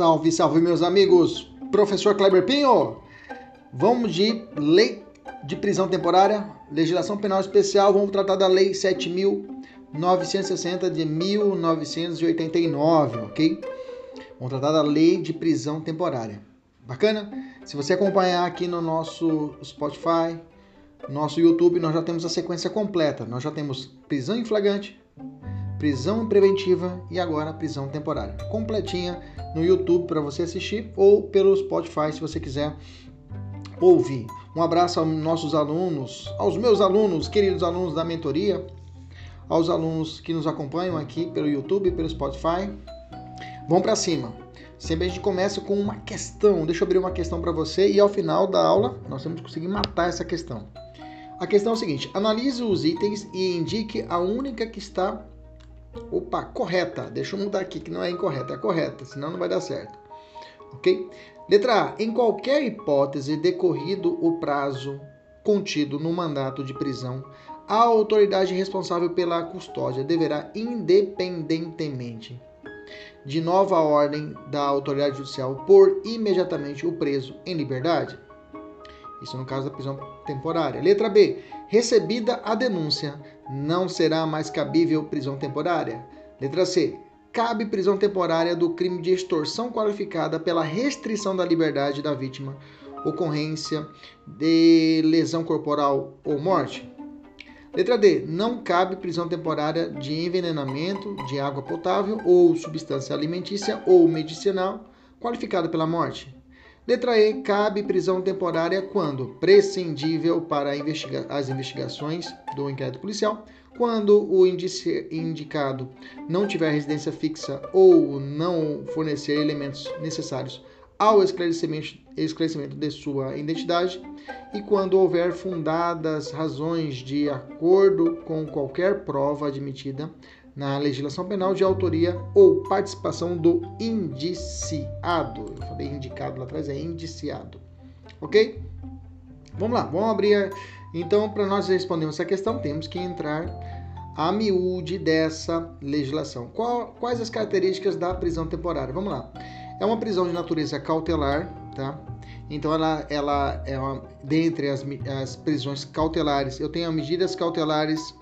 Salve, salve, meus amigos! Professor Kleber Pinho! Vamos de lei de prisão temporária, legislação penal especial, vamos tratar da lei 7.960 de 1989, ok? Vamos tratar da lei de prisão temporária. Bacana? Se você acompanhar aqui no nosso Spotify, nosso YouTube, nós já temos a sequência completa. Nós já temos prisão em flagrante, prisão preventiva e agora prisão temporária. Completinha no YouTube para você assistir ou pelo Spotify se você quiser ouvir. Um abraço aos nossos alunos, aos meus alunos, queridos alunos da mentoria, aos alunos que nos acompanham aqui pelo YouTube pelo Spotify. Vamos para cima. Sempre a gente começa com uma questão. Deixa eu abrir uma questão para você e ao final da aula nós que conseguir matar essa questão. A questão é o seguinte: analise os itens e indique a única que está Opa, correta. Deixa eu mudar aqui que não é incorreta, é correta, senão não vai dar certo. Ok? Letra A. Em qualquer hipótese decorrido o prazo contido no mandato de prisão, a autoridade responsável pela custódia deverá, independentemente de nova ordem da autoridade judicial, pôr imediatamente o preso em liberdade. Isso no caso da prisão temporária. Letra B. Recebida a denúncia, não será mais cabível prisão temporária. Letra C. Cabe prisão temporária do crime de extorsão qualificada pela restrição da liberdade da vítima, ocorrência de lesão corporal ou morte. Letra D. Não cabe prisão temporária de envenenamento de água potável ou substância alimentícia ou medicinal qualificada pela morte. Letra E. Cabe prisão temporária quando prescindível para investiga as investigações do inquérito policial, quando o indicado não tiver residência fixa ou não fornecer elementos necessários ao esclarecimento, esclarecimento de sua identidade e quando houver fundadas razões de acordo com qualquer prova admitida na legislação penal de autoria ou participação do indiciado. Eu falei indicado lá atrás, é indiciado. Ok? Vamos lá, vamos abrir. Então, para nós respondermos essa questão, temos que entrar a miúde dessa legislação. Qual, quais as características da prisão temporária? Vamos lá. É uma prisão de natureza cautelar, tá? Então, ela, ela é uma, dentre as, as prisões cautelares, eu tenho medidas cautelares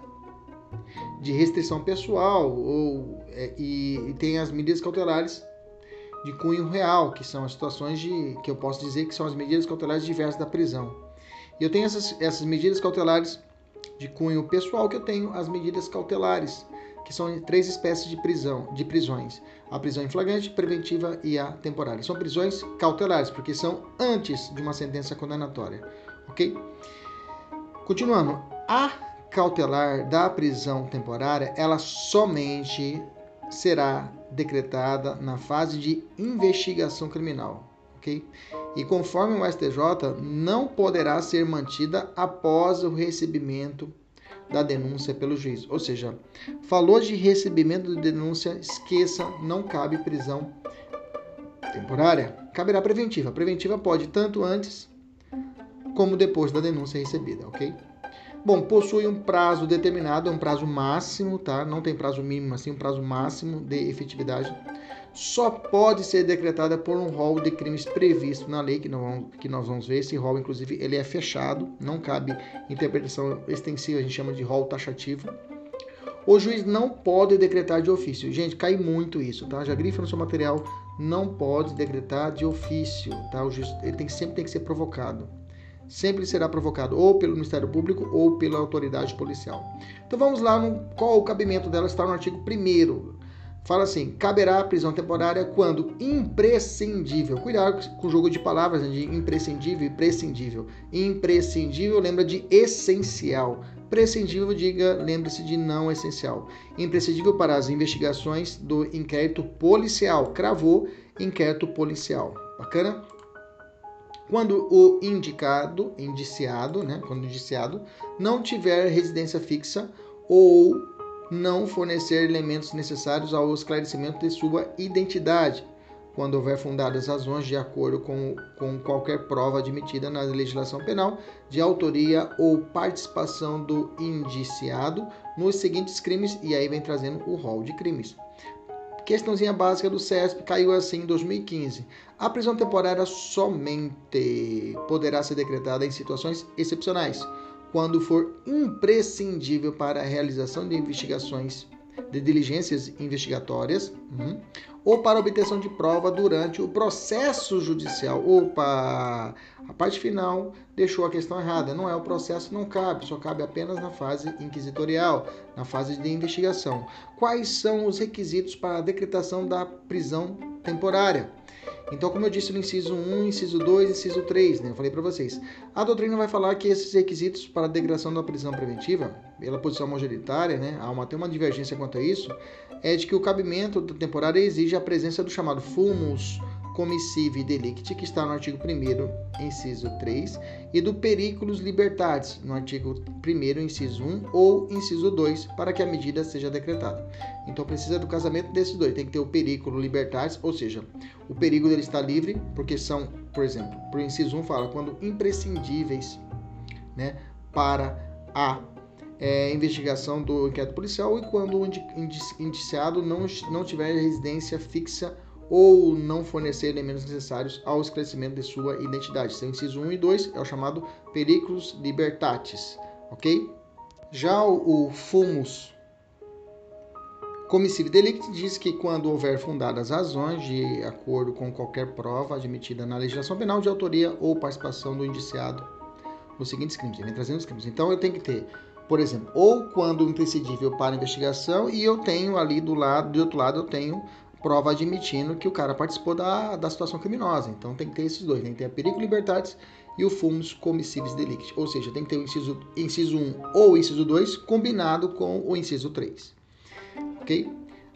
de restrição pessoal ou, é, e, e, tem as medidas cautelares de cunho real, que são as situações de que eu posso dizer que são as medidas cautelares diversas da prisão. E eu tenho essas, essas medidas cautelares de cunho pessoal que eu tenho as medidas cautelares, que são três espécies de prisão, de prisões: a prisão em flagrante, preventiva e a temporária. São prisões cautelares porque são antes de uma sentença condenatória, ok? Continuando, a cautelar da prisão temporária, ela somente será decretada na fase de investigação criminal, ok? E conforme o STJ, não poderá ser mantida após o recebimento da denúncia pelo juiz. Ou seja, falou de recebimento de denúncia, esqueça, não cabe prisão temporária. Caberá preventiva. Preventiva pode tanto antes como depois da denúncia recebida, ok? Bom, possui um prazo determinado, é um prazo máximo, tá? Não tem prazo mínimo, assim, um prazo máximo de efetividade. Só pode ser decretada por um rol de crimes previsto na lei, que, não, que nós vamos ver. Esse rol, inclusive, ele é fechado, não cabe interpretação extensiva, a gente chama de rol taxativo. O juiz não pode decretar de ofício. Gente, cai muito isso, tá? Já grifa no seu material, não pode decretar de ofício, tá? O juiz, ele tem, sempre tem que ser provocado sempre será provocado ou pelo Ministério Público ou pela autoridade policial. Então vamos lá, no, qual o cabimento dela está no artigo 1 Fala assim: caberá prisão temporária quando imprescindível. Cuidado com o jogo de palavras né, de imprescindível e prescindível. Imprescindível lembra de essencial. Prescindível, diga, lembre-se de não essencial. Imprescindível para as investigações do inquérito policial. Cravou inquérito policial. Bacana? Quando o indicado, indiciado, né, quando indiciado não tiver residência fixa ou não fornecer elementos necessários ao esclarecimento de sua identidade, quando houver fundadas razões de acordo com, com qualquer prova admitida na legislação penal de autoria ou participação do indiciado nos seguintes crimes, e aí vem trazendo o rol de crimes Questãozinha básica do CESP caiu assim em 2015. A prisão temporária somente poderá ser decretada em situações excepcionais, quando for imprescindível para a realização de investigações de diligências investigatórias uhum, ou para obtenção de prova durante o processo judicial. Opa! A parte final deixou a questão errada. Não é o processo, não cabe, só cabe apenas na fase inquisitorial, na fase de investigação. Quais são os requisitos para a decretação da prisão temporária? Então, como eu disse no inciso 1, inciso 2, inciso 3, né? Eu falei para vocês. A doutrina vai falar que esses requisitos para a degradação da prisão preventiva, pela posição majoritária, né? Há uma, tem uma divergência quanto a isso, é de que o cabimento da temporária exige a presença do chamado fumus comissive delicti, que está no artigo 1 inciso 3, e do periculus libertatis, no artigo 1 inciso 1 ou inciso 2, para que a medida seja decretada. Então precisa do casamento desses dois, tem que ter o periculo libertatis, ou seja, o perigo dele estar livre, porque são, por exemplo, por inciso 1 fala, quando imprescindíveis né, para a é, investigação do inquérito policial e quando o indiciado não, não tiver residência fixa ou não fornecer elementos necessários ao esclarecimento de sua identidade. Seu inciso 1 e 2 é o chamado periculus libertatis, ok? Já o, o fumus comissive delicti diz que quando houver fundadas razões de acordo com qualquer prova admitida na legislação penal de autoria ou participação do indiciado nos seguintes crimes, ele vem trazendo os crimes. Então eu tenho que ter, por exemplo, ou quando imprescindível para investigação e eu tenho ali do lado, do outro lado eu tenho prova admitindo que o cara participou da, da situação criminosa. Então tem que ter esses dois, tem que ter a perigo libertatis e o fumus commissibis delicti. Ou seja, tem que ter o inciso, inciso 1 ou inciso 2 combinado com o inciso 3. Ok?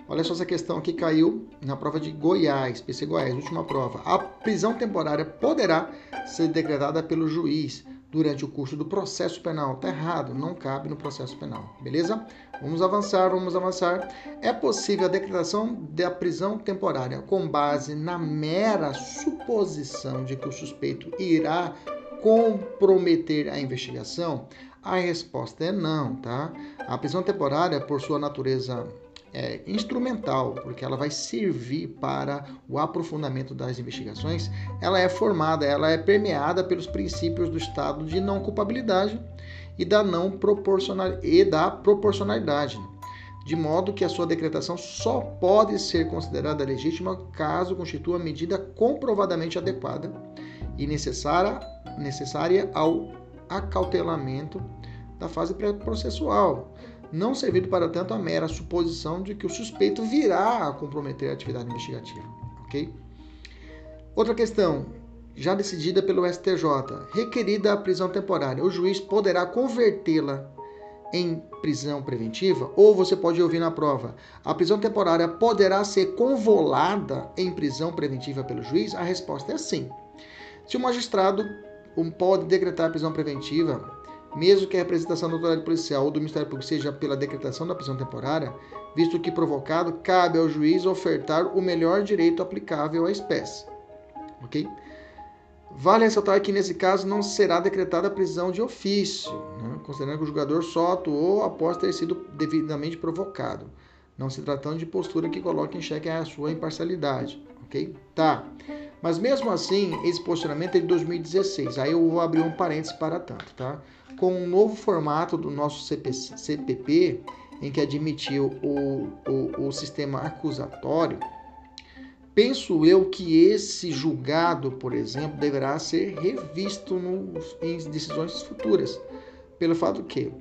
Olha só essa questão aqui caiu na prova de Goiás, PC Goiás, última prova. A prisão temporária poderá ser decretada pelo juiz durante o curso do processo penal. Tá errado, não cabe no processo penal. Beleza? Vamos avançar, vamos avançar. É possível a decretação da prisão temporária com base na mera suposição de que o suspeito irá comprometer a investigação? A resposta é não, tá? A prisão temporária, por sua natureza é, instrumental, porque ela vai servir para o aprofundamento das investigações, ela é formada, ela é permeada pelos princípios do estado de não culpabilidade e da não e da proporcionalidade, de modo que a sua decretação só pode ser considerada legítima caso constitua medida comprovadamente adequada e necessária, necessária ao acautelamento da fase pré-processual, não servindo para tanto a mera suposição de que o suspeito virá a comprometer a atividade investigativa. Ok? Outra questão, já decidida pelo STJ, requerida a prisão temporária, o juiz poderá convertê-la em prisão preventiva? Ou você pode ouvir na prova, a prisão temporária poderá ser convolada em prisão preventiva pelo juiz? A resposta é sim. Se o magistrado pode decretar a prisão preventiva mesmo que a representação da autoridade policial ou do Ministério Público seja pela decretação da prisão temporária, visto que provocado, cabe ao juiz ofertar o melhor direito aplicável à espécie. Ok? Vale ressaltar que nesse caso não será decretada a prisão de ofício, né? considerando que o julgador só atuou após ter sido devidamente provocado, não se tratando de postura que coloque em xeque a sua imparcialidade. Ok? Tá. Mas mesmo assim, esse posicionamento é de 2016. Aí eu vou abrir um parênteses para tanto, tá? com um novo formato do nosso CPC, CPP, em que admitiu o, o, o sistema acusatório, penso eu que esse julgado, por exemplo, deverá ser revisto nos, em decisões futuras, pelo fato que,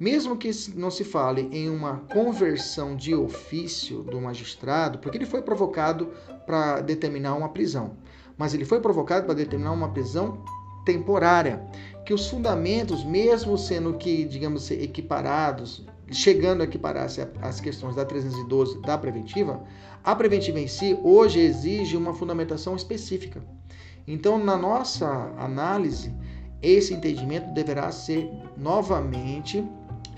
mesmo que não se fale em uma conversão de ofício do magistrado, porque ele foi provocado para determinar uma prisão, mas ele foi provocado para determinar uma prisão temporária que os fundamentos, mesmo sendo que, digamos, equiparados, chegando a equiparar-se às questões da 312 da preventiva, a preventiva em si hoje exige uma fundamentação específica. Então, na nossa análise, esse entendimento deverá ser novamente,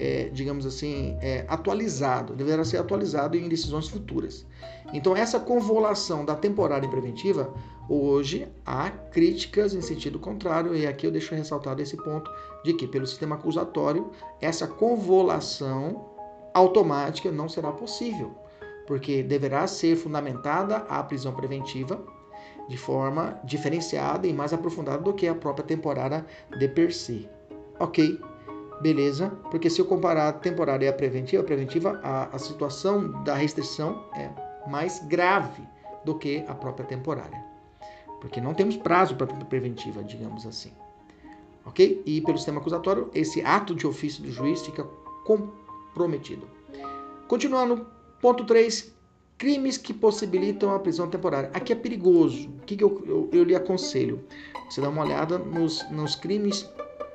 é, digamos assim, é, atualizado, deverá ser atualizado em decisões futuras. Então, essa convolução da temporária e preventiva Hoje há críticas em sentido contrário, e aqui eu deixo ressaltado esse ponto de que, pelo sistema acusatório, essa convolução automática não será possível, porque deverá ser fundamentada a prisão preventiva de forma diferenciada e mais aprofundada do que a própria temporária de per se. Ok, beleza? Porque se eu comparar a temporária e a preventiva, a preventiva, a, a situação da restrição é mais grave do que a própria temporária. Porque não temos prazo para preventiva, digamos assim. Ok? E pelo sistema acusatório, esse ato de ofício do juiz fica comprometido. Continuando, ponto 3, crimes que possibilitam a prisão temporária. Aqui é perigoso. O que, que eu, eu, eu, lhe aconselho? Você dá uma olhada nos, nos crimes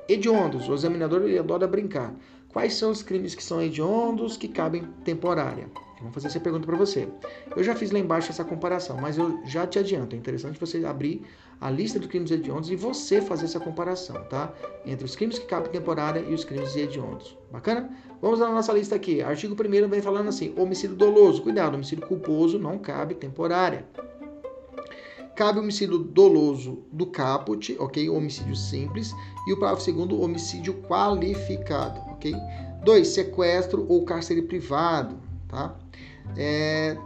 hediondos. O examinador ele adora brincar. Quais são os crimes que são hediondos que cabem temporária? Vamos fazer essa pergunta para você. Eu já fiz lá embaixo essa comparação, mas eu já te adianto. É interessante você abrir a lista dos crimes hediondos e você fazer essa comparação, tá? Entre os crimes que cabem temporária e os crimes hediondos. Bacana? Vamos na nossa lista aqui. Artigo 1 vem falando assim: homicídio doloso. Cuidado, homicídio culposo não cabe temporária. Cabe homicídio doloso do caput, ok? Homicídio simples. E o parágrafo segundo, homicídio qualificado, ok? 2. Sequestro ou cárcere privado, tá? É,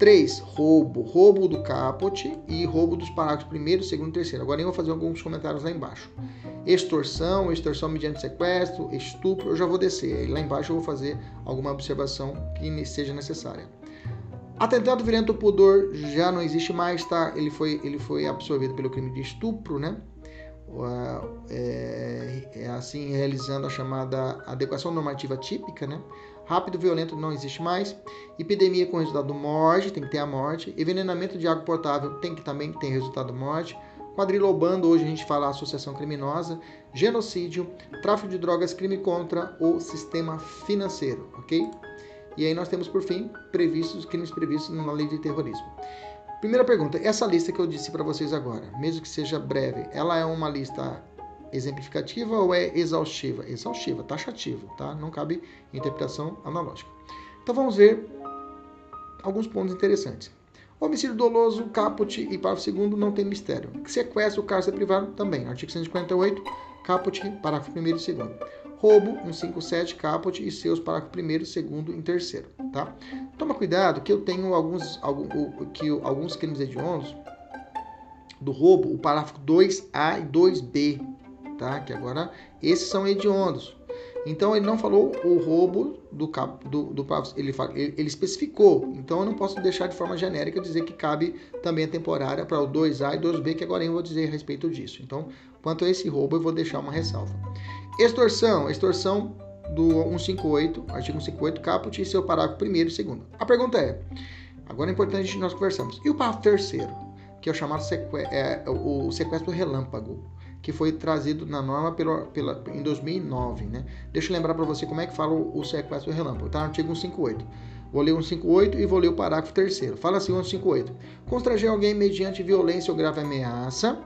3. Roubo. Roubo do caput e roubo dos parágrafos primeiro, segundo e terceiro. Agora eu vou fazer alguns comentários lá embaixo. Extorsão, extorsão mediante sequestro, estupro, eu já vou descer. Lá embaixo eu vou fazer alguma observação que seja necessária. Atentado violento ao pudor já não existe mais, tá? Ele foi, ele foi absorvido pelo crime de estupro, né? É, é assim realizando a chamada adequação normativa típica, né? Rápido violento não existe mais. Epidemia com resultado morte, tem que ter a morte. Envenenamento de água potável tem que também ter resultado morte. Quadrilobando, hoje a gente fala associação criminosa. Genocídio, tráfico de drogas, crime contra o sistema financeiro, ok? E aí nós temos, por fim, previstos crimes previstos na lei de terrorismo. Primeira pergunta, essa lista que eu disse para vocês agora, mesmo que seja breve, ela é uma lista exemplificativa ou é exaustiva? Exaustiva, taxativa, tá? Não cabe interpretação analógica. Então vamos ver alguns pontos interessantes. Homicídio doloso, caput e parágrafo segundo não tem mistério. Sequestro, cárcere privado também. Artigo 158, caput, parágrafo 1 e 2 roubo 157 caput e seus parágrafo 1 segundo e terceiro, tá? Toma cuidado que eu tenho alguns, algum, que alguns crimes hediondos do roubo, o parágrafo 2A e 2B, tá? Que agora esses são hediondos. Então ele não falou o roubo do cap, do, do ele, ele, ele especificou. Então eu não posso deixar de forma genérica dizer que cabe também a temporária para o 2A e 2B, que agora eu vou dizer a respeito disso. Então, quanto a esse roubo, eu vou deixar uma ressalva. Extorsão, extorsão do 158, artigo 158, caput e seu parágrafo primeiro e segundo. A pergunta é, agora é importante nós conversamos, e o parágrafo terceiro, que é o chamado é, o sequestro relâmpago, que foi trazido na norma pela, pela, em 2009, né? Deixa eu lembrar para você como é que fala o, o sequestro relâmpago, está no artigo 158. Vou ler o 158 e vou ler o parágrafo terceiro. Fala assim o 158. Constranger alguém mediante violência ou grave ameaça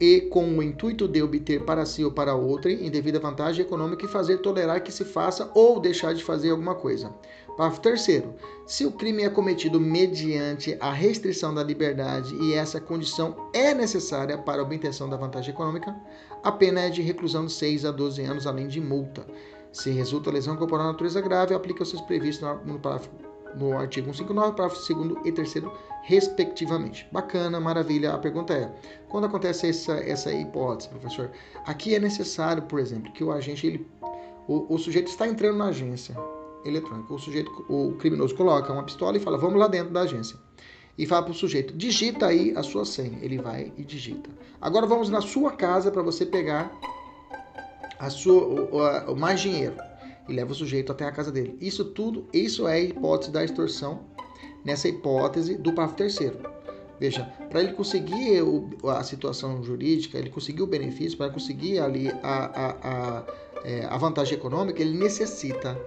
e com o intuito de obter para si ou para outrem indevida vantagem econômica e fazer tolerar que se faça ou deixar de fazer alguma coisa. Parágrafo terceiro. Se o crime é cometido mediante a restrição da liberdade e essa condição é necessária para a obtenção da vantagem econômica, a pena é de reclusão de 6 a 12 anos, além de multa. Se resulta lesão corporal natureza grave, aplica os previstos no parágrafo no artigo 159, parágrafo 2 e 3 respectivamente. Bacana, maravilha. A pergunta é: quando acontece essa, essa hipótese, professor? Aqui é necessário, por exemplo, que o agente, ele, o, o sujeito está entrando na agência eletrônica. O sujeito, o criminoso coloca uma pistola e fala: vamos lá dentro da agência. E fala para o sujeito: digita aí a sua senha. Ele vai e digita. Agora vamos na sua casa para você pegar a sua, o, o, mais dinheiro e leva o sujeito até a casa dele. Isso tudo, isso é a hipótese da extorsão, nessa hipótese do parágrafo terceiro. Veja, para ele conseguir o, a situação jurídica, ele conseguir o benefício, para conseguir ali a, a, a, é, a vantagem econômica, ele necessita,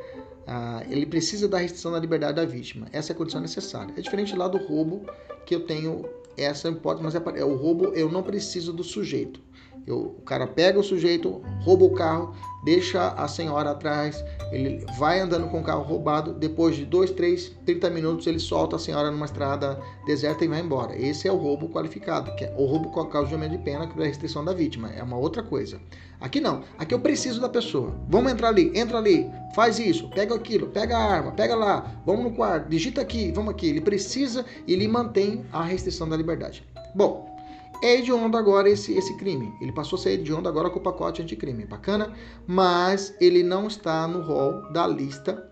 ele precisa da restrição da liberdade da vítima. Essa é a condição necessária. É diferente lá do roubo, que eu tenho essa hipótese, mas é, é o roubo eu não preciso do sujeito. Eu, o cara pega o sujeito, rouba o carro, deixa a senhora atrás, ele vai andando com o carro roubado, depois de 2, 3, 30 minutos ele solta a senhora numa estrada deserta e vai embora. Esse é o roubo qualificado, que é o roubo com a causa de aumento de pena, que é a restrição da vítima, é uma outra coisa. Aqui não, aqui eu preciso da pessoa. Vamos entrar ali, entra ali, faz isso, pega aquilo, pega a arma, pega lá, vamos no quarto, digita aqui, vamos aqui. Ele precisa e ele mantém a restrição da liberdade. Bom, é hediondo agora esse, esse crime. Ele passou a ser hediondo agora com o pacote anticrime. Bacana? Mas ele não está no rol da lista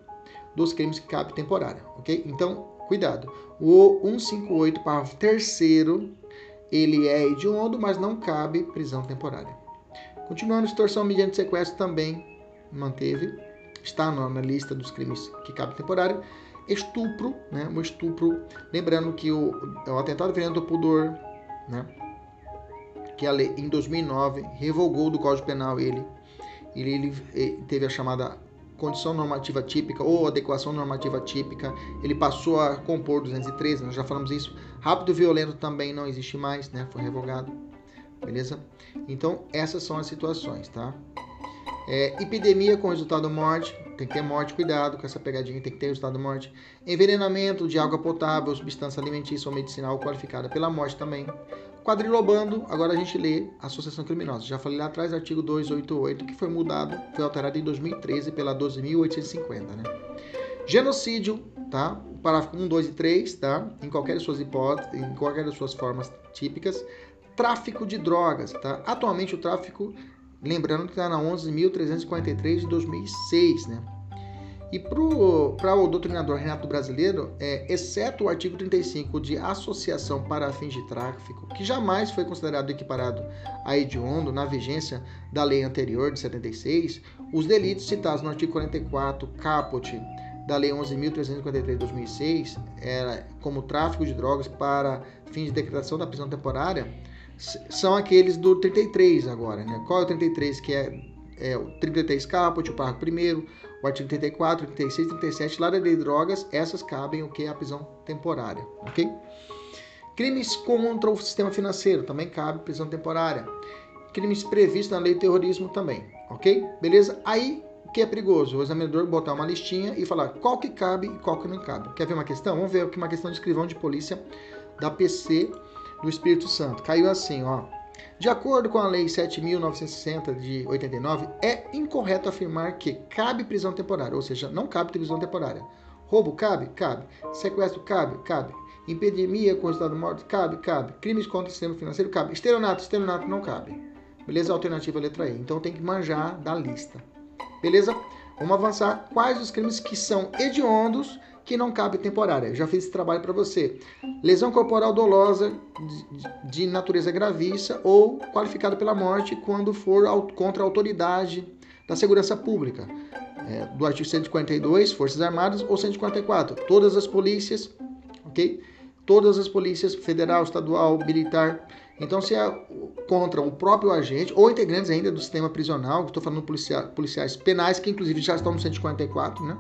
dos crimes que cabe temporária, ok? Então, cuidado. O 158, parágrafo terceiro, ele é hediondo, mas não cabe prisão temporária. Continuando, extorsão mediante sequestro também manteve, está na lista dos crimes que cabe temporária. Estupro, né? O estupro, lembrando que o, o atentado violento do pudor, né? Que a lei em 2009 revogou do Código Penal ele. Ele, ele, ele teve a chamada condição normativa típica ou adequação normativa típica, ele passou a compor 213, nós já falamos isso. Rápido e violento também não existe mais, né? Foi revogado. Beleza? Então, essas são as situações, tá? É, epidemia com resultado morte, tem que ter morte, cuidado com essa pegadinha, tem que ter resultado morte. Envenenamento de água potável, substância alimentícia ou medicinal qualificada pela morte também. Quadrilobando, agora a gente lê associação criminosa. Já falei lá atrás, artigo 288, que foi mudado, foi alterado em 2013 pela 12.850, né? Genocídio, tá? Parágrafo 1, 2 e 3, tá? Em qualquer de suas hipóteses, em qualquer das suas formas típicas. Tráfico de drogas, tá? Atualmente o tráfico, lembrando que está na 11.343 de 2006, né? E para o doutrinador Renato Brasileiro, é, exceto o artigo 35 de associação para fins de tráfico, que jamais foi considerado equiparado a hediondo na vigência da lei anterior de 76, os delitos citados no artigo 44 caput da lei 11.353 de 2006, era, como tráfico de drogas para fins de decretação da prisão temporária, são aqueles do 33 agora. Né? Qual é o 33 que é, é o 33 caput, o parágrafo primeiro o artigo 34, 36, 37, lá da lei de drogas, essas cabem o que é a prisão temporária, ok? Crimes contra o sistema financeiro, também cabe prisão temporária. Crimes previstos na lei de terrorismo também, ok? Beleza? Aí, o que é perigoso? O examinador botar uma listinha e falar qual que cabe e qual que não cabe. Quer ver uma questão? Vamos ver aqui uma questão de escrivão de polícia da PC do Espírito Santo. Caiu assim, ó. De acordo com a Lei 7.960 de 89, é incorreto afirmar que cabe prisão temporária, ou seja, não cabe prisão temporária. Roubo cabe? Cabe. Sequestro cabe? Cabe. Impedimia com estado de morte? Cabe? Cabe. Crimes contra o sistema financeiro? Cabe. Estelionato? Estelionato não cabe. Beleza? Alternativa letra E. Então tem que manjar da lista. Beleza? Vamos avançar. Quais os crimes que são hediondos que não cabe temporária. Já fiz esse trabalho para você. Lesão corporal dolosa de, de natureza gravícia ou qualificada pela morte quando for contra a autoridade da segurança pública. É, do artigo 142, Forças Armadas, ou 144, todas as polícias, ok? Todas as polícias, federal, estadual, militar. Então, se é contra o próprio agente, ou integrantes ainda do sistema prisional, estou falando policiais penais, que inclusive já estão no 144, né?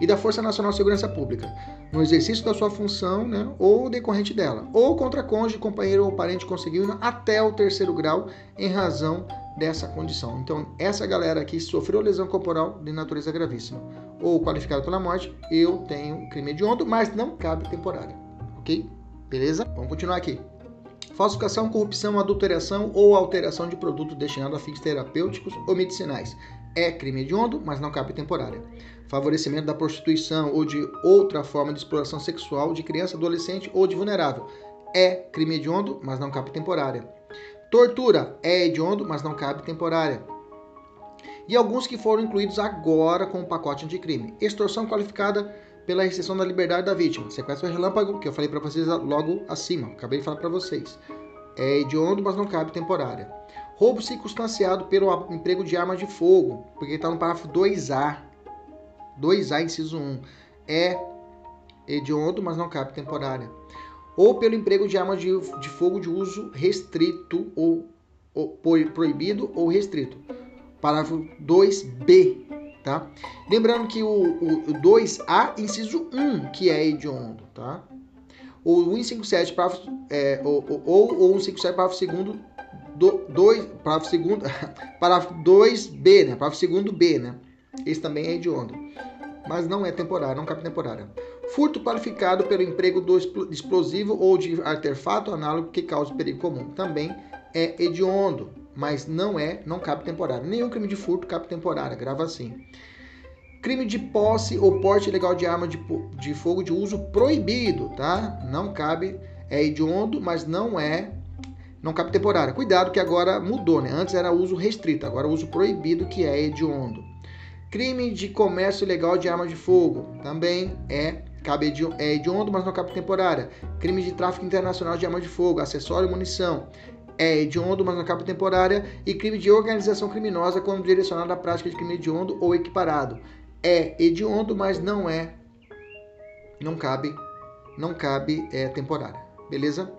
E da Força Nacional de Segurança Pública, no exercício da sua função né, ou decorrente dela, ou contra cônjuge, companheiro ou parente conseguido até o terceiro grau em razão dessa condição. Então, essa galera aqui sofreu lesão corporal de natureza gravíssima ou qualificada pela morte, eu tenho crime hediondo, mas não cabe temporária. Ok? Beleza? Vamos continuar aqui. Falsificação, corrupção, adulteração ou alteração de produto destinado a fins terapêuticos ou medicinais. É crime hediondo, mas não cabe temporária favorecimento da prostituição ou de outra forma de exploração sexual de criança, adolescente ou de vulnerável. É crime hediondo, mas não cabe temporária. Tortura é hediondo, mas não cabe temporária. E alguns que foram incluídos agora com o pacote anticrime. Extorsão qualificada pela restrição da liberdade da vítima. Sequestro relâmpago, que eu falei para vocês logo acima. Acabei de falar para vocês. É hediondo, mas não cabe temporária. Roubo circunstanciado pelo emprego de arma de fogo, porque está no parágrafo 2A 2A, inciso 1, é hediondo, mas não cabe temporária. Ou pelo emprego de armas de, de fogo de uso restrito ou, ou proibido ou restrito. Parágrafo 2B, tá? Lembrando que o, o, o 2A, inciso 1, que é hediondo, tá? O 157, parágrafo, é, ou, ou, ou 157, parágrafo 2 2, parágrafo segundo, parágrafo 2B, né? Parágrafo segundo B, né? Esse também é hediondo. Mas não é temporário, não cabe temporária. Furto qualificado pelo emprego do explosivo ou de artefato análogo que cause perigo comum. Também é hediondo, mas não é, não cabe temporário. Nenhum crime de furto cabe temporário, grava assim. Crime de posse ou porte ilegal de arma de, de fogo de uso proibido, tá? Não cabe, é hediondo, mas não é, não cabe temporário. Cuidado que agora mudou, né? Antes era uso restrito, agora uso proibido que é hediondo. Crime de comércio ilegal de arma de fogo também é cabe é hediondo, mas não cabe temporária. Crime de tráfico internacional de arma de fogo, acessório e munição é hediondo, mas não cabe temporária. E crime de organização criminosa quando direcionado à prática de crime hediondo ou equiparado. É hediondo, mas não é, não cabe, não cabe é, temporária. Beleza?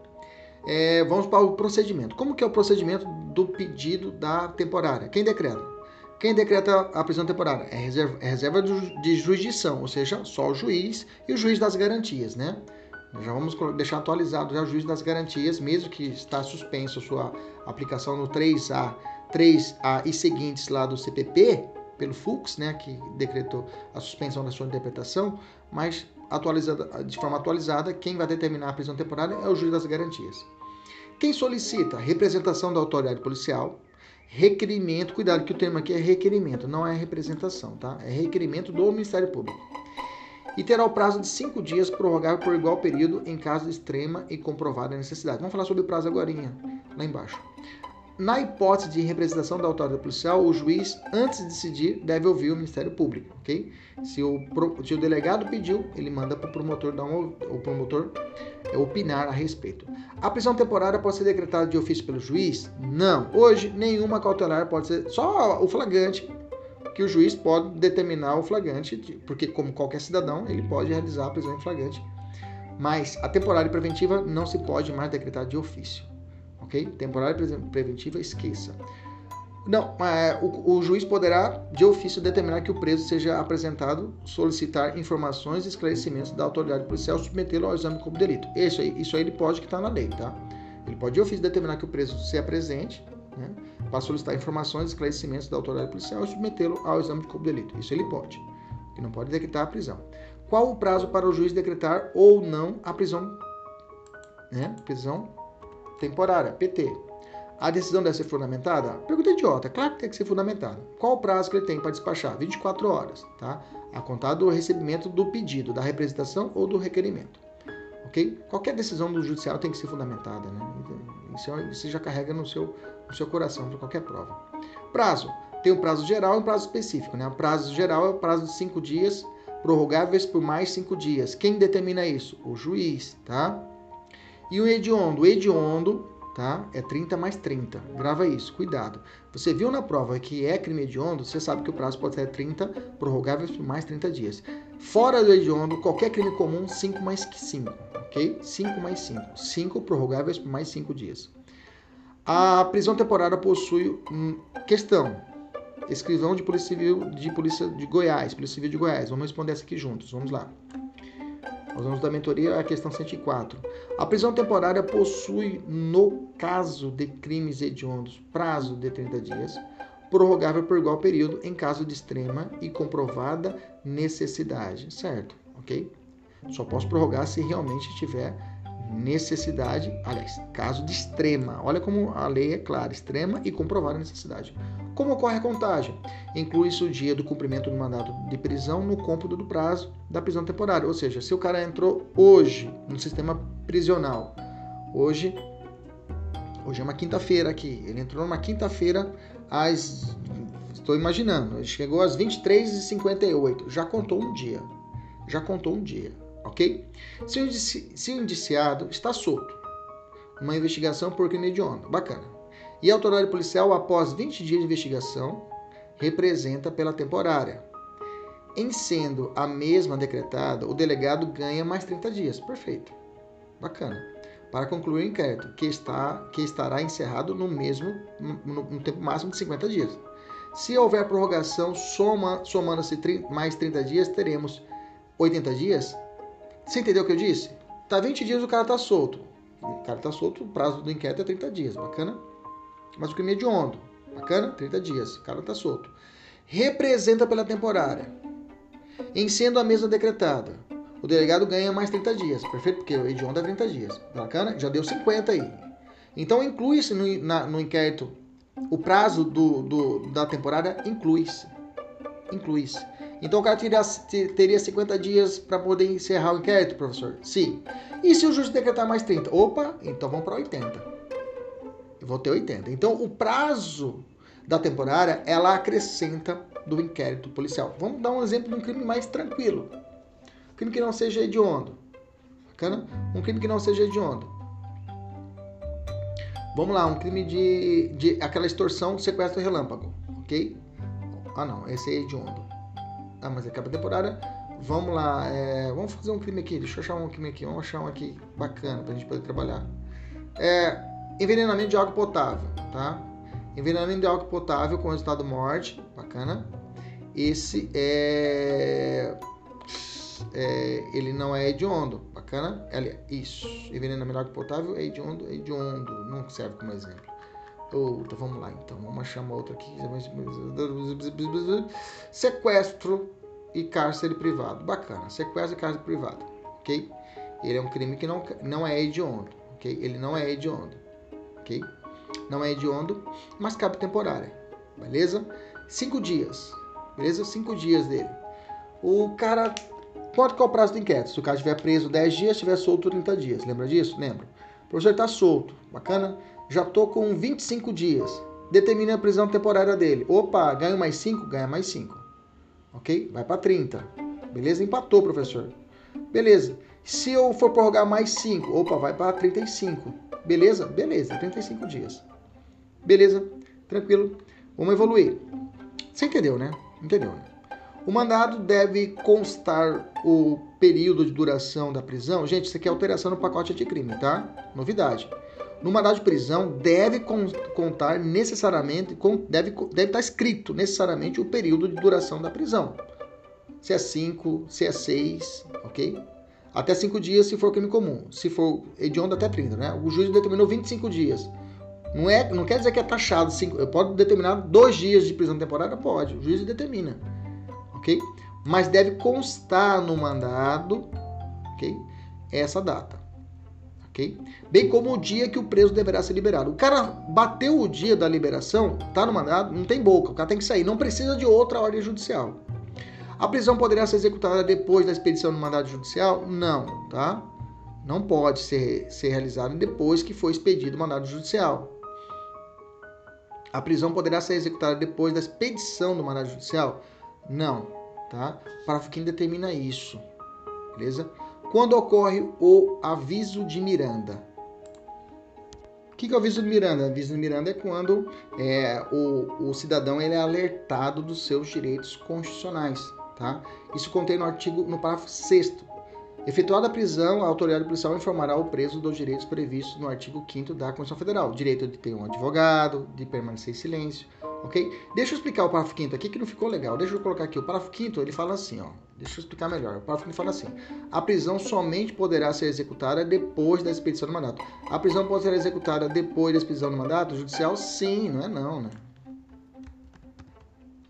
É, vamos para o procedimento. Como que é o procedimento do pedido da temporária? Quem decreta? Quem decreta a prisão temporária? É reserva, é reserva de jurisdição, ou seja, só o juiz e o juiz das garantias, né? Já vamos deixar atualizado já o juiz das garantias, mesmo que está suspenso a sua aplicação no 3A, 3A e seguintes lá do CPP, pelo FUX, né, que decretou a suspensão da sua interpretação, mas atualizada, de forma atualizada, quem vai determinar a prisão temporária é o juiz das garantias. Quem solicita representação da autoridade policial, requerimento, cuidado que o termo aqui é requerimento, não é representação, tá? É requerimento do Ministério Público. E terá o prazo de cinco dias prorrogável por igual período em caso de extrema e comprovada necessidade. Vamos falar sobre o prazo agora, lá embaixo. Na hipótese de representação da autoridade policial, o juiz, antes de decidir, deve ouvir o Ministério Público, ok? Se o, se o delegado pediu, ele manda para o promotor dar um, o promotor opinar a respeito. A prisão temporária pode ser decretada de ofício pelo juiz? Não. Hoje, nenhuma cautelar pode ser. Só o flagrante, que o juiz pode determinar o flagrante, porque, como qualquer cidadão, ele pode realizar a prisão em flagrante. Mas a temporária preventiva não se pode mais decretar de ofício ok? Temporária preventiva, esqueça. Não, é, o, o, juiz poderá, de ofício, determinar que o preso seja apresentado, solicitar informações e esclarecimentos da autoridade policial, submetê-lo ao exame como delito. Isso aí, isso aí ele pode que está na lei, tá? Ele pode, de ofício, determinar que o preso se apresente, né, para solicitar informações e esclarecimentos da autoridade policial e submetê-lo ao exame como delito. Isso ele pode. Que não pode decretar a prisão. Qual o prazo para o juiz decretar ou não a prisão, né, prisão temporária, PT. A decisão deve ser fundamentada? Pergunta idiota. Claro que tem que ser fundamentada. Qual o prazo que ele tem para despachar? 24 horas, tá? A contar do recebimento do pedido, da representação ou do requerimento. Ok? Qualquer decisão do judiciário tem que ser fundamentada, né? Isso você já carrega no seu, no seu coração para qualquer prova. Prazo. Tem um prazo geral e um prazo específico, né? O prazo geral é o prazo de 5 dias, prorrogáveis por mais 5 dias. Quem determina isso? O juiz, tá? E o hediondo? O hediondo, tá? É 30 mais 30. Grava isso, cuidado. Você viu na prova que é crime hediondo, você sabe que o prazo pode ser 30, prorrogáveis por mais 30 dias. Fora do hediondo, qualquer crime comum, 5 mais 5, ok? 5 mais 5. 5 prorrogáveis por mais 5 dias. A prisão temporária possui hum, questão. Escrivão de Polícia Civil de Polícia de Goiás, Polícia Civil de Goiás. Vamos responder essa aqui juntos. Vamos lá. Nós vamos da mentoria a questão 104. A prisão temporária possui, no caso de crimes hediondos, prazo de 30 dias, prorrogável por igual período em caso de extrema e comprovada necessidade, certo? Ok? Só posso prorrogar se realmente tiver necessidade, aliás, caso de extrema. Olha como a lei é clara, extrema e comprovada necessidade. Como ocorre a contagem? Inclui-se o dia do cumprimento do mandato de prisão no cômputo do prazo da prisão temporária. Ou seja, se o cara entrou hoje no sistema prisional, hoje, hoje é uma quinta-feira aqui, ele entrou numa quinta-feira às, estou imaginando, ele chegou às 23h58, já contou um dia, já contou um dia ok? Se o, indici se o indiciado está solto, uma investigação por crime hediondo, bacana. E a autoridade policial, após 20 dias de investigação, representa pela temporária. Em sendo a mesma decretada, o delegado ganha mais 30 dias. Perfeito. Bacana. Para concluir o inquérito, que, está, que estará encerrado no mesmo no, no tempo máximo de 50 dias. Se houver prorrogação, soma, somando-se mais 30 dias, teremos 80 dias você entendeu o que eu disse? Tá 20 dias o cara tá solto. O cara tá solto, o prazo do inquérito é 30 dias, bacana? Mas o crime é hediondo. Bacana? 30 dias. O cara tá solto. Representa pela temporária. Em sendo a mesma decretada, o delegado ganha mais 30 dias. Perfeito? Porque o hediondo é 30 dias. Bacana? Já deu 50 aí. Então inclui-se no, no inquérito o prazo do, do da temporada inclui-se. Inclui-se. Então o cara teria, teria 50 dias para poder encerrar o inquérito, professor? Sim. E se o juiz decretar mais 30? Opa, então vamos para 80. Vou ter 80. Então o prazo da temporária, ela acrescenta do inquérito policial. Vamos dar um exemplo de um crime mais tranquilo. Um crime que não seja hediondo. Bacana? Um crime que não seja hediondo. Vamos lá, um crime de, de aquela extorsão, sequestro relâmpago, ok? Ah não, esse é hediondo. Ah, mas é capa temporária. Vamos lá, é, vamos fazer um crime aqui. Deixa eu achar um crime aqui. Vamos achar um aqui bacana pra gente poder trabalhar. É, envenenamento de água potável, tá? Envenenamento de água potável com resultado morte, bacana. Esse é, é ele não é hediondo, bacana. Isso, envenenamento de água potável é hediondo, é hediondo, não serve como exemplo. Outra, vamos lá então, vamos achar uma outra aqui. Sequestro e cárcere privado. Bacana, sequestro e cárcere privado, ok? Ele é um crime que não, não é hediondo, ok? Ele não é hediondo, ok? Não é hediondo, mas cabe temporária, beleza? Cinco dias, beleza? Cinco dias dele. O cara, quanto que é o prazo do inquérito? Se o cara estiver preso 10 dias, estiver solto 30 dias, lembra disso? Lembra? O professor está solto, bacana? já tô com 25 dias. Determine a prisão temporária dele. Opa, ganho mais 5? Ganha mais 5. Ok? Vai para 30. Beleza? Empatou, professor. Beleza. Se eu for prorrogar mais 5, opa, vai para 35. Beleza? Beleza, 35 dias. Beleza? Tranquilo. Vamos evoluir. Você entendeu, né? Entendeu, né? O mandado deve constar o período de duração da prisão. Gente, isso aqui é alteração no pacote anticrime, tá? Novidade no mandado de prisão deve contar necessariamente, deve, deve estar escrito necessariamente o período de duração da prisão. Se é 5, se é 6, ok? Até 5 dias se for crime comum. Se for hediondo, até 30, né? O juiz determinou 25 dias. Não, é, não quer dizer que é taxado. Cinco, pode determinar dois dias de prisão temporária? Pode. O juiz determina. Ok? Mas deve constar no mandado ok? essa data ok? Bem como o dia que o preso deverá ser liberado. O cara bateu o dia da liberação, tá no mandado, não tem boca, o cara tem que sair, não precisa de outra ordem judicial. A prisão poderá ser executada depois da expedição do mandado judicial? Não, tá? Não pode ser, ser realizada depois que foi expedido o mandado judicial. A prisão poderá ser executada depois da expedição do mandado judicial? Não, tá? Parágrafo 5 determina isso, beleza? quando ocorre o aviso de Miranda. O que é o aviso de Miranda? O aviso de Miranda é quando é, o, o cidadão ele é alertado dos seus direitos constitucionais. Tá? Isso contém no artigo, no parágrafo 6 Efetuada a prisão, a autoridade policial informará o preso dos direitos previstos no artigo 5 da Constituição Federal. Direito de ter um advogado, de permanecer em silêncio, ok? Deixa eu explicar o parágrafo 5 aqui que não ficou legal. Deixa eu colocar aqui. O parágrafo 5 ele fala assim, ó. Deixa eu explicar melhor. O parágrafo 5 fala assim: a prisão somente poderá ser executada depois da expedição do mandato. A prisão pode ser executada depois da expedição do mandato judicial? Sim, não é não, né?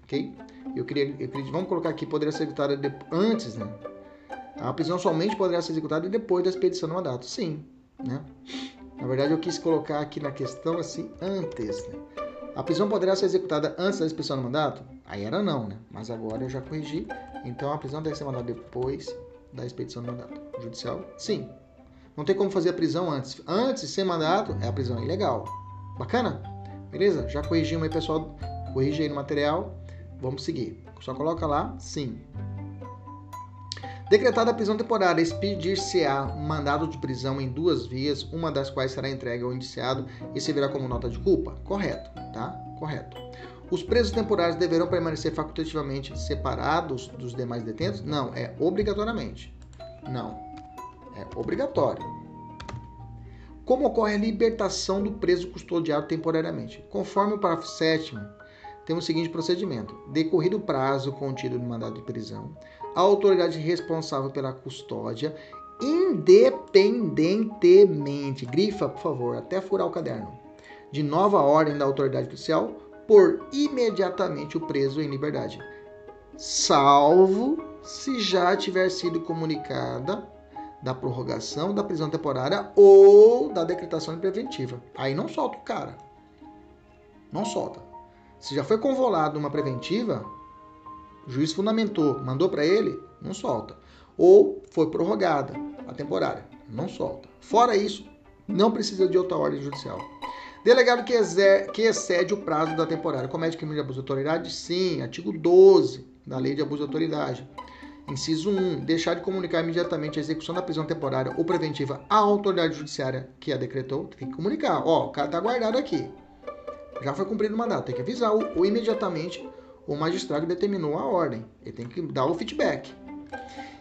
Ok? Eu queria, eu queria vamos colocar aqui, poderia ser executada de, antes, né? A prisão somente poderá ser executada depois da expedição do mandato. Sim, né? Na verdade, eu quis colocar aqui na questão assim, antes. Né? A prisão poderá ser executada antes da expedição do mandato? Aí era não, né? Mas agora eu já corrigi. Então a prisão deve ser mandada depois da expedição do mandato. Judicial? Sim. Não tem como fazer a prisão antes. Antes, sem mandato, é a prisão ilegal. Bacana? Beleza? Já corrigimos aí, pessoal. Corrigi aí no material. Vamos seguir. Só coloca lá, sim. Decretada a prisão temporária, expedir-se-á mandado de prisão em duas vias, uma das quais será entregue ao indiciado e servirá como nota de culpa? Correto, tá? Correto. Os presos temporários deverão permanecer facultativamente separados dos demais detentos? Não, é obrigatoriamente. Não, é obrigatório. Como ocorre a libertação do preso custodiado temporariamente? Conforme o parágrafo 7 temos o seguinte procedimento: decorrido o prazo contido no mandado de prisão, a autoridade responsável pela custódia, independentemente, grifa, por favor, até furar o caderno, de nova ordem da autoridade policial por imediatamente o preso em liberdade, salvo se já tiver sido comunicada da prorrogação da prisão temporária ou da decretação preventiva. Aí não solta o cara. Não solta. Se já foi convolado uma preventiva, o juiz fundamentou, mandou para ele, não solta. Ou foi prorrogada a temporária, não solta. Fora isso, não precisa de outra ordem judicial. Delegado que, exer, que excede o prazo da temporária comete crime de abuso de autoridade? Sim, artigo 12 da Lei de Abuso de Autoridade. Inciso 1. Deixar de comunicar imediatamente a execução da prisão temporária ou preventiva à autoridade judiciária que a decretou. Tem que comunicar. Ó, o cara está guardado aqui. Já foi cumprido o mandato. Tem que avisar o, imediatamente o magistrado determinou a ordem. Ele tem que dar o feedback.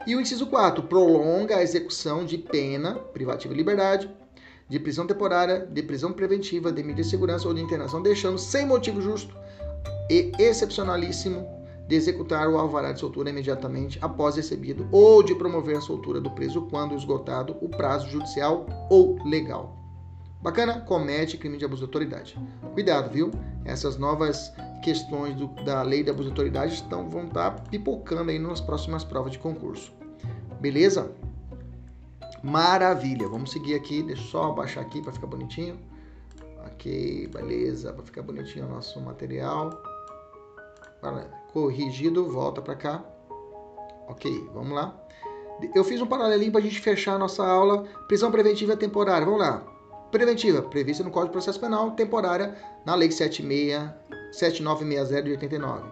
E o inciso 4. Prolonga a execução de pena privativa de liberdade, de prisão temporária, de prisão preventiva, de medida de segurança ou de internação, deixando sem motivo justo e excepcionalíssimo de executar o alvará de soltura imediatamente após recebido ou de promover a soltura do preso quando esgotado o prazo judicial ou legal. Bacana? Comete crime de abuso de autoridade. Cuidado, viu? Essas novas questões do, da lei de abuso de autoridade estão, vão estar tá pipocando aí nas próximas provas de concurso. Beleza? Maravilha. Vamos seguir aqui. Deixa eu só abaixar aqui para ficar bonitinho. Ok, beleza. Para ficar bonitinho o nosso material corrigido, volta para cá. Ok, vamos lá. Eu fiz um paralelinho para a gente fechar a nossa aula. Prisão preventiva temporária, vamos lá. Preventiva, prevista no Código de Processo Penal, temporária na Lei 76, 7960 de 89.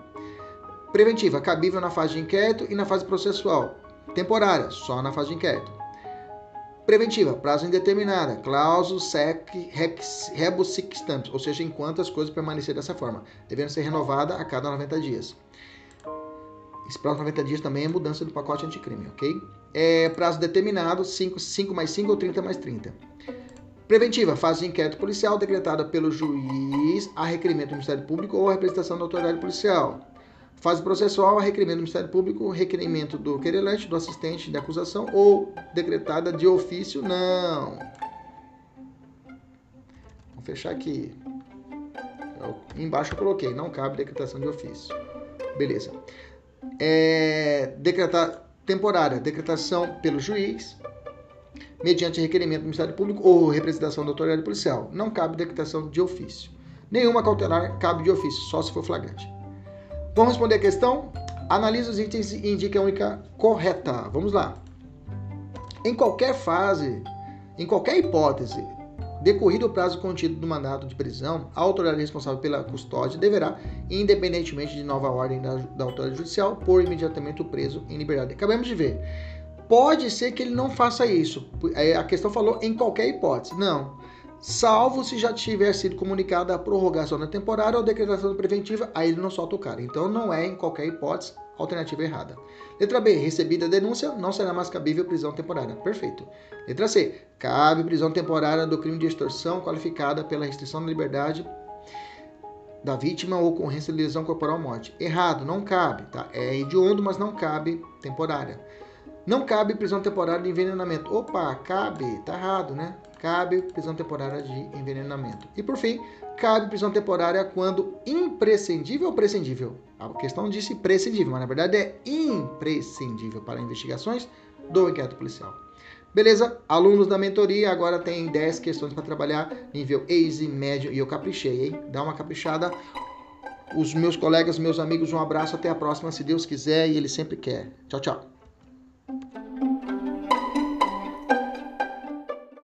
Preventiva, cabível na fase de inquérito e na fase processual. Temporária, só na fase de inquérito. Preventiva, prazo indeterminada, clauso sec rex, rebus sic stantibus, ou seja, enquanto as coisas permanecerem dessa forma, devendo ser renovada a cada 90 dias. Esse prazo de 90 dias também é mudança do pacote anticrime, ok? É prazo determinado, 5, 5 mais 5 ou 30 mais 30. Preventiva, fase de inquérito policial decretada pelo juiz a requerimento do Ministério Público ou a representação da autoridade policial. Fase processual, a requerimento do Ministério Público, requerimento do querelante, do assistente de acusação ou decretada de ofício, não. Vou fechar aqui. Embaixo eu coloquei, não cabe decretação de ofício. Beleza é, decretar temporária, decretação pelo juiz, mediante requerimento do Ministério Público ou representação da autoridade policial. Não cabe decretação de ofício. Nenhuma cautelar cabe de ofício, só se for flagrante. Vamos responder a questão? Analise os itens e indique a única correta. Vamos lá. Em qualquer fase, em qualquer hipótese, Decorrido o prazo contido do mandato de prisão, a autoridade responsável pela custódia deverá, independentemente de nova ordem da, da autoridade judicial, pôr imediatamente o preso em liberdade. Acabamos de ver. Pode ser que ele não faça isso. A questão falou em qualquer hipótese. Não. Salvo se já tiver sido comunicada a prorrogação da temporária ou decretação preventiva, aí ele não solta o cara. Então não é em qualquer hipótese Alternativa errada. Letra B. Recebida a denúncia, não será mais cabível prisão temporária. Perfeito. Letra C. Cabe prisão temporária do crime de extorsão qualificada pela restrição da liberdade da vítima ou ocorrência de lesão corporal morte. Errado, não cabe, tá? É hediondo, mas não cabe temporária. Não cabe prisão temporária de envenenamento. Opa, cabe, tá errado, né? Cabe prisão temporária de envenenamento. E por fim, cabe prisão temporária quando imprescindível ou prescindível? A questão disse prescindível, mas na verdade é imprescindível para investigações do inquérito policial. Beleza? Alunos da mentoria agora tem 10 questões para trabalhar, nível easy, médio e eu caprichei, hein? Dá uma caprichada. Os meus colegas, meus amigos, um abraço, até a próxima, se Deus quiser e Ele sempre quer. Tchau, tchau.